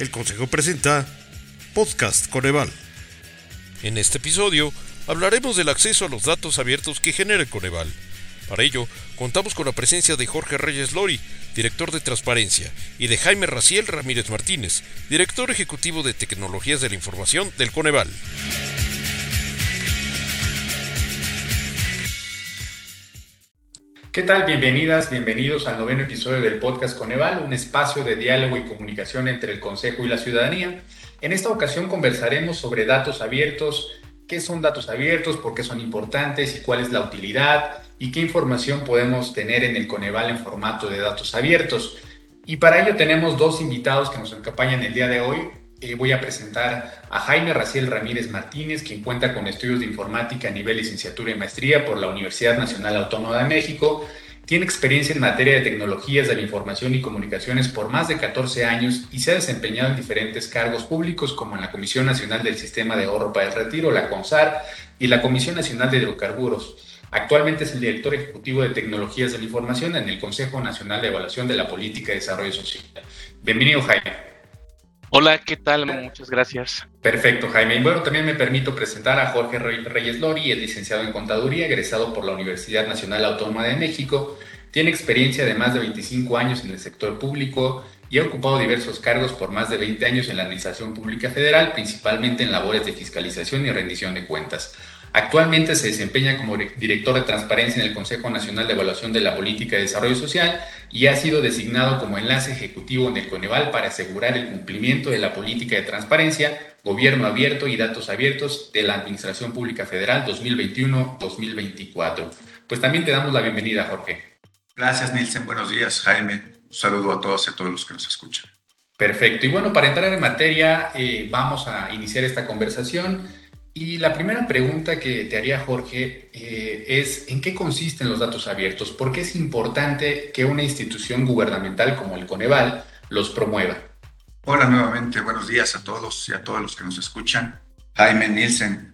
el Consejo presenta Podcast Coneval. En este episodio hablaremos del acceso a los datos abiertos que genera el Coneval. Para ello, contamos con la presencia de Jorge Reyes Lori, director de Transparencia, y de Jaime Raciel Ramírez Martínez, director ejecutivo de Tecnologías de la Información del Coneval. ¿Qué tal? Bienvenidas, bienvenidos al noveno episodio del podcast Coneval, un espacio de diálogo y comunicación entre el Consejo y la ciudadanía. En esta ocasión conversaremos sobre datos abiertos, qué son datos abiertos, por qué son importantes y cuál es la utilidad y qué información podemos tener en el Coneval en formato de datos abiertos. Y para ello tenemos dos invitados que nos acompañan el día de hoy. Eh, voy a presentar a Jaime Raciel Ramírez Martínez, quien cuenta con estudios de informática a nivel licenciatura y maestría por la Universidad Nacional Autónoma de México. Tiene experiencia en materia de tecnologías de la información y comunicaciones por más de 14 años y se ha desempeñado en diferentes cargos públicos como en la Comisión Nacional del Sistema de Ahorro para el Retiro, la CONSAR, y la Comisión Nacional de Hidrocarburos. Actualmente es el director ejecutivo de tecnologías de la información en el Consejo Nacional de Evaluación de la Política de Desarrollo Social. Bienvenido, Jaime. Hola, ¿qué tal? Muchas gracias. Perfecto, Jaime. Bueno, también me permito presentar a Jorge Reyes Lori, es licenciado en Contaduría, egresado por la Universidad Nacional Autónoma de México. Tiene experiencia de más de 25 años en el sector público y ha ocupado diversos cargos por más de 20 años en la Administración Pública Federal, principalmente en labores de fiscalización y rendición de cuentas. Actualmente se desempeña como director de transparencia en el Consejo Nacional de Evaluación de la Política de Desarrollo Social y ha sido designado como enlace ejecutivo en el Coneval para asegurar el cumplimiento de la política de transparencia, gobierno abierto y datos abiertos de la Administración Pública Federal 2021-2024. Pues también te damos la bienvenida, Jorge. Gracias, Nielsen. Buenos días, Jaime. Un saludo a todos y a todos los que nos escuchan. Perfecto. Y bueno, para entrar en materia, eh, vamos a iniciar esta conversación. Y la primera pregunta que te haría Jorge eh, es, ¿en qué consisten los datos abiertos? ¿Por qué es importante que una institución gubernamental como el Coneval los promueva? Hola nuevamente, buenos días a todos y a todos los que nos escuchan. Jaime Nielsen,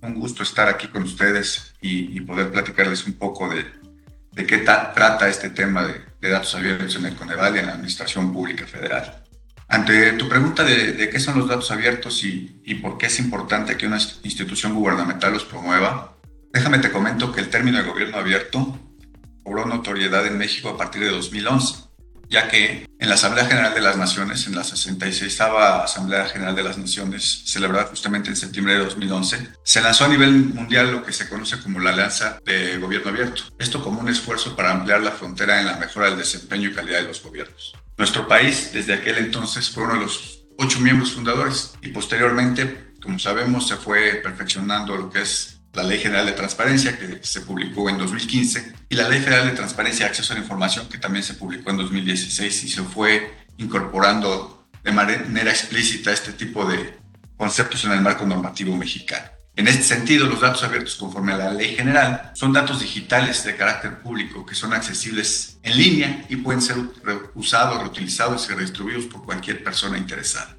un gusto estar aquí con ustedes y, poder platicarles un poco de, qué trata este tema de, de datos abiertos en el Coneval y en la Administración Pública Federal. Ante tu pregunta de, qué son los datos abiertos y, y, por qué es importante que una institución gubernamental los promueva, déjame te comento que el término de gobierno abierto cobró notoriedad en México a partir de 2011, ya que en la Asamblea General de las Naciones, en la 66 Asamblea General de las Naciones, celebrada justamente en septiembre de 2011, se lanzó a nivel mundial lo que se conoce como la Alianza de Gobierno Abierto. Esto como un esfuerzo para ampliar la frontera en la mejora del desempeño y calidad de los gobiernos. Nuestro país, desde aquel entonces, fue uno de los ocho miembros fundadores y posteriormente, como sabemos, se fue perfeccionando lo que es la Ley General de Transparencia, que se publicó en 2015, y la Ley Federal de Transparencia y Acceso a la Información, que también se publicó en 2016 y se fue incorporando de manera explícita este tipo de conceptos en el marco normativo mexicano. En este sentido, los datos abiertos conforme a la ley general son datos digitales de carácter público que son accesibles en línea y pueden ser usados, reutilizados y redistribuidos por cualquier persona interesada.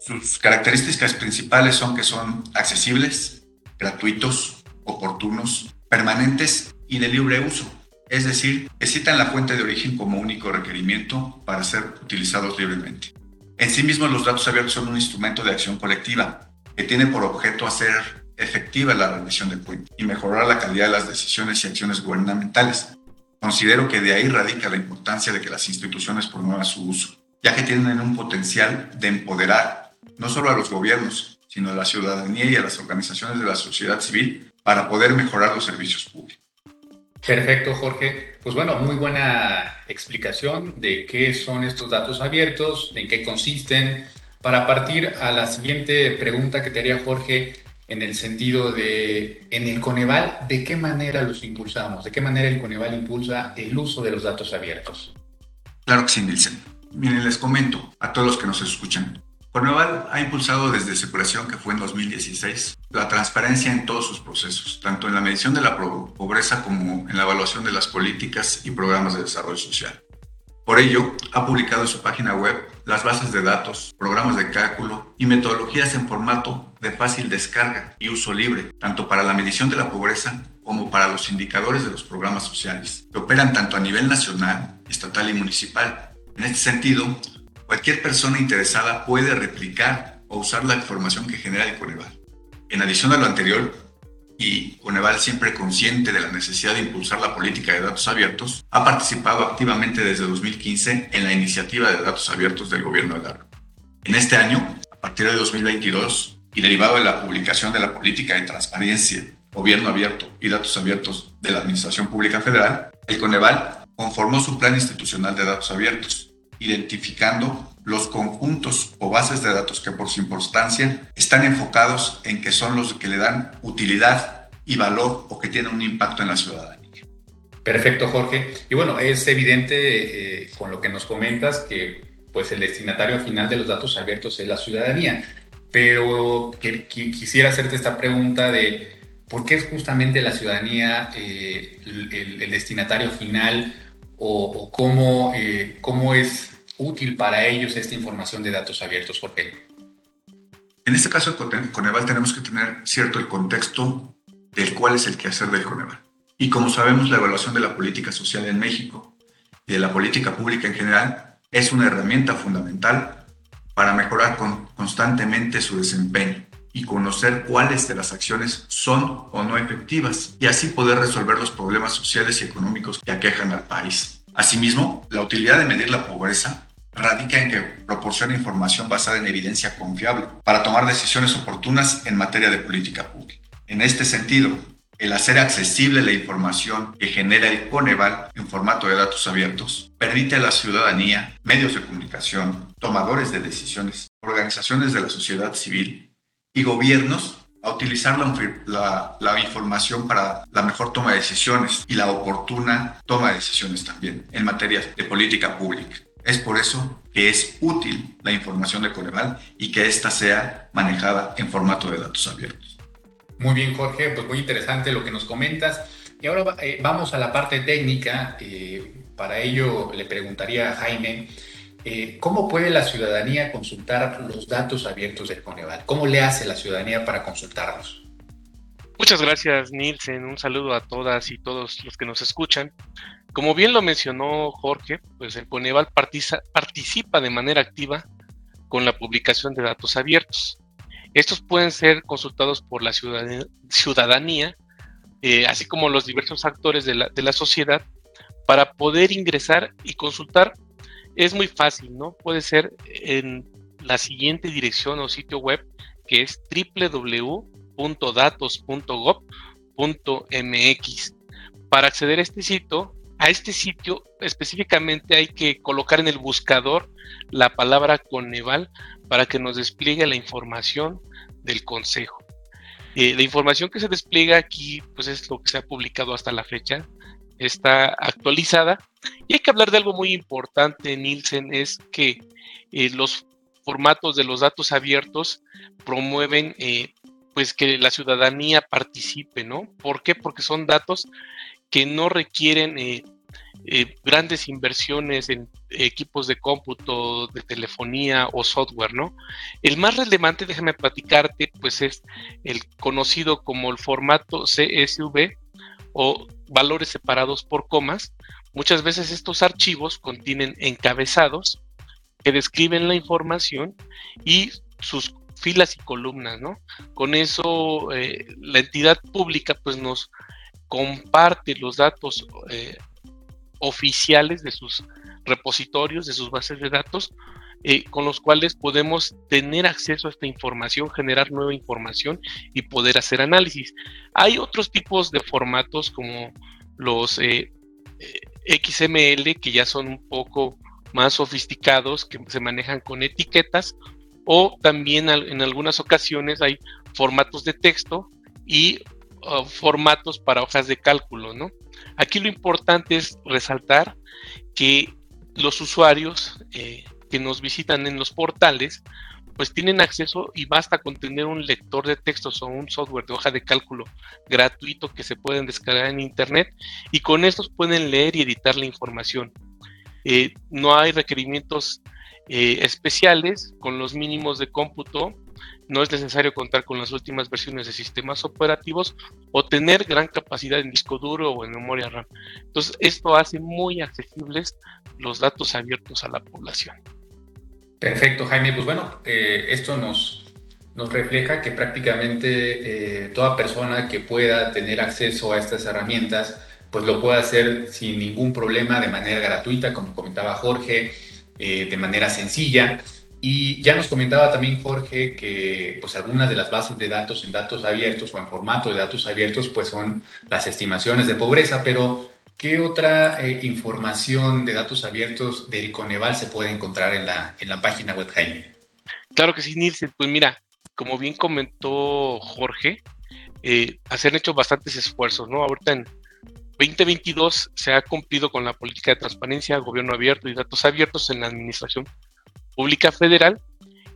Sus características principales son que son accesibles, gratuitos, oportunos, permanentes y de libre uso. Es decir, que citan la fuente de origen como único requerimiento para ser utilizados libremente. En sí mismos los datos abiertos son un instrumento de acción colectiva que tiene por objeto hacer efectiva la rendición de cuentas y mejorar la calidad de las decisiones y acciones gubernamentales. Considero que de ahí radica la importancia de que las instituciones promuevan su uso, ya que tienen un potencial de empoderar no solo a los gobiernos, sino a la ciudadanía y a las organizaciones de la sociedad civil para poder mejorar los servicios públicos. Perfecto, Jorge. Pues bueno, muy buena explicación de qué son estos datos abiertos, en qué consisten. Para partir a la siguiente pregunta que te haría Jorge, en el sentido de, en el Coneval, ¿de qué manera los impulsamos? ¿De qué manera el Coneval impulsa el uso de los datos abiertos? Claro que sí, Nielsen. Miren, les comento a todos los que nos escuchan. Coneval ha impulsado desde su creación, que fue en 2016, la transparencia en todos sus procesos, tanto en la medición de la pobreza como en la evaluación de las políticas y programas de desarrollo social. Por ello, ha publicado en su página web las bases de datos, programas de cálculo y metodologías en formato de fácil descarga y uso libre, tanto para la medición de la pobreza como para los indicadores de los programas sociales, que operan tanto a nivel nacional, estatal y municipal. En este sentido, cualquier persona interesada puede replicar o usar la información que genera el Coneval. En adición a lo anterior, y Coneval, siempre consciente de la necesidad de impulsar la política de datos abiertos, ha participado activamente desde 2015 en la iniciativa de datos abiertos del gobierno de Largo. En este año, a partir de 2022, y derivado de la publicación de la política de transparencia, gobierno abierto y datos abiertos de la Administración Pública Federal, el Coneval conformó su plan institucional de datos abiertos, identificando los conjuntos o bases de datos que por su importancia están enfocados en que son los que le dan utilidad y valor o que tienen un impacto en la ciudadanía. Perfecto, Jorge. Y bueno, es evidente eh, con lo que nos comentas que pues el destinatario final de los datos abiertos es la ciudadanía. Pero que, quisiera hacerte esta pregunta de por qué es justamente la ciudadanía eh, el, destinatario final o, cómo, eh, cómo es útil para ellos esta información de datos abiertos, Jorge? En este caso de Coneval tenemos que tener cierto el contexto del cuál es el quehacer del Coneval. Y como sabemos, la evaluación de la política social en México y de la política pública en general es una herramienta fundamental para mejorar constantemente su desempeño y conocer cuáles de las acciones son o no efectivas y así poder resolver los problemas sociales y económicos que aquejan al país. Asimismo, la utilidad de medir la pobreza radica en que proporciona información basada en evidencia confiable para tomar decisiones oportunas en materia de política pública. En este sentido, el hacer accesible la información que genera el Coneval en formato de datos abiertos permite a la ciudadanía, medios de comunicación, tomadores de decisiones, organizaciones de la sociedad civil y gobiernos a utilizar la, la, información para la mejor toma de decisiones y la oportuna toma de decisiones también en materia de política pública. Es por eso que es útil la información de Coneval y que ésta sea manejada en formato de datos abiertos. Muy bien, Jorge, pues muy interesante lo que nos comentas. Y ahora eh, vamos a la parte técnica. Eh, para ello le preguntaría a Jaime, eh, ¿cómo puede la ciudadanía consultar los datos abiertos de Coneval? ¿Cómo le hace la ciudadanía para consultarlos? Muchas gracias, Nielsen. Un saludo a todas y todos los que nos escuchan. Como bien lo mencionó Jorge, pues el Coneval participa de manera activa con la publicación de datos abiertos. Estos pueden ser consultados por la ciudadanía, eh, así como los diversos actores de la, sociedad, para poder ingresar y consultar. Es muy fácil, ¿no? Puede ser en la siguiente dirección o sitio web, que es www.datos.gov.mx. Para acceder a este sitio, a este sitio específicamente hay que colocar en el buscador la palabra Coneval para que nos despliegue la información del consejo. Eh, la información que se despliega aquí, pues es lo que se ha publicado hasta la fecha, está actualizada. Y hay que hablar de algo muy importante, Nielsen, es que eh, los formatos de los datos abiertos promueven eh, pues que la ciudadanía participe, ¿no? ¿Por qué? Porque son datos que no requieren eh, grandes inversiones en equipos de cómputo, de telefonía o software, ¿no? El más relevante, déjame platicarte, pues es el conocido como el formato CSV o valores separados por comas. Muchas veces estos archivos contienen encabezados que describen la información y sus filas y columnas, ¿no? Con eso eh, la entidad pública pues nos comparte los datos eh, oficiales de sus repositorios, de sus bases de datos, eh, con los cuales podemos tener acceso a esta información, generar nueva información y poder hacer análisis. Hay otros tipos de formatos como los eh, XML que ya son un poco más sofisticados, que se manejan con etiquetas, o también en algunas ocasiones hay formatos de texto y formatos para hojas de cálculo, ¿no? Aquí lo importante es resaltar que los usuarios eh, que nos visitan en los portales, pues tienen acceso y basta con tener un lector de textos o un software de hoja de cálculo gratuito que se pueden descargar en internet y con estos pueden leer y editar la información. Eh, no hay requerimientos eh, especiales con los mínimos de cómputo no es necesario contar con las últimas versiones de sistemas operativos o tener gran capacidad en disco duro o en memoria RAM. Entonces, esto hace muy accesibles los datos abiertos a la población. Perfecto, Jaime. Pues bueno, eh, esto nos, refleja que prácticamente eh, toda persona que pueda tener acceso a estas herramientas, pues lo puede hacer sin ningún problema, de manera gratuita, como comentaba Jorge, eh, de manera sencilla. Y ya nos comentaba también Jorge que pues algunas de las bases de datos en datos abiertos o en formato de datos abiertos pues son las estimaciones de pobreza, pero ¿qué otra eh, información de datos abiertos del Coneval se puede encontrar en la, en la página web, Jaime? Claro que sí, Nielsen. Pues mira, como bien comentó Jorge, eh, se han hecho bastantes esfuerzos, ¿no? Ahorita en 2022 se ha cumplido con la política de transparencia, gobierno abierto y datos abiertos en la administración pública federal.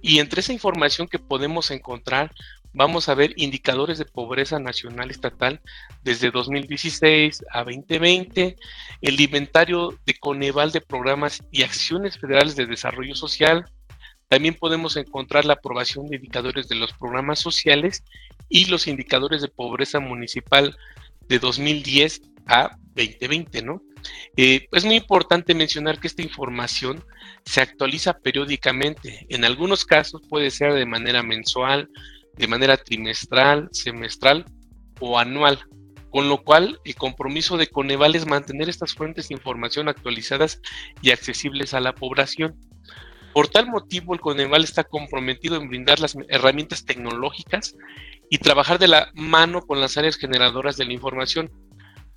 Y entre esa información que podemos encontrar, vamos a ver indicadores de pobreza nacional estatal desde 2016 a 2020, el inventario de Coneval de programas y acciones federales de desarrollo social. También podemos encontrar la aprobación de indicadores de los programas sociales y los indicadores de pobreza municipal de 2010 a 2020, ¿no? Eh, es muy importante mencionar que esta información se actualiza periódicamente. En algunos casos puede ser de manera mensual, de manera trimestral, semestral o anual. Con lo cual, el compromiso de Coneval es mantener estas fuentes de información actualizadas y accesibles a la población. Por tal motivo, el Coneval está comprometido en brindar las herramientas tecnológicas y trabajar de la mano con las áreas generadoras de la información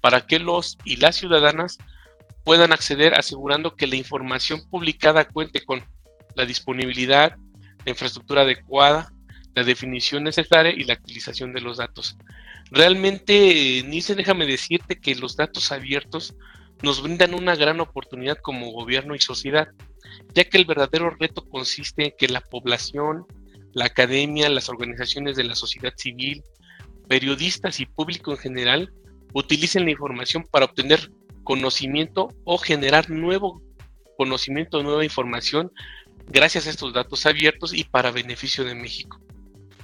para que los y las ciudadanas puedan acceder asegurando que la información publicada cuente con la disponibilidad, la infraestructura adecuada, la definición necesaria y la utilización de los datos. Realmente, Nice, déjame decirte que los datos abiertos nos brindan una gran oportunidad como gobierno y sociedad, ya que el verdadero reto consiste en que la población, la academia, las organizaciones de la sociedad civil, periodistas y público en general utilicen la información para obtener conocimiento o generar nuevo conocimiento, nueva información gracias a estos datos abiertos y para beneficio de México.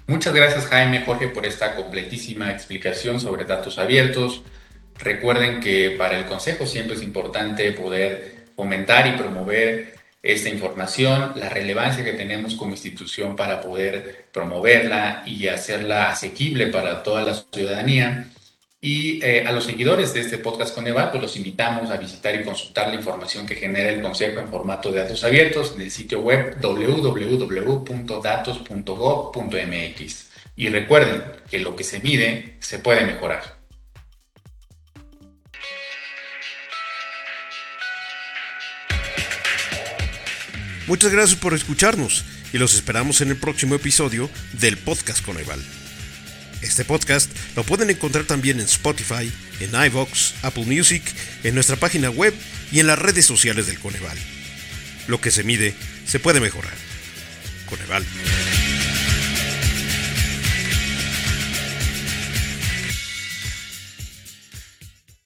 Muchas gracias Jaime, Jorge, por esta completísima explicación sobre datos abiertos. Recuerden que para el Consejo siempre es importante poder fomentar y promover esta información, la relevancia que tenemos como institución para poder promoverla y hacerla asequible para toda la ciudadanía. Y eh, a los seguidores de este podcast con Eva, pues los invitamos a visitar y consultar la información que genera el Consejo en formato de datos abiertos en el sitio web www.datos.gov.mx. Y recuerden que lo que se mide se puede mejorar. Muchas gracias por escucharnos y los esperamos en el próximo episodio del podcast Coneval. Este podcast lo pueden encontrar también en Spotify, en iVoox, Apple Music, en nuestra página web y en las redes sociales del Coneval. Lo que se mide se puede mejorar. Coneval.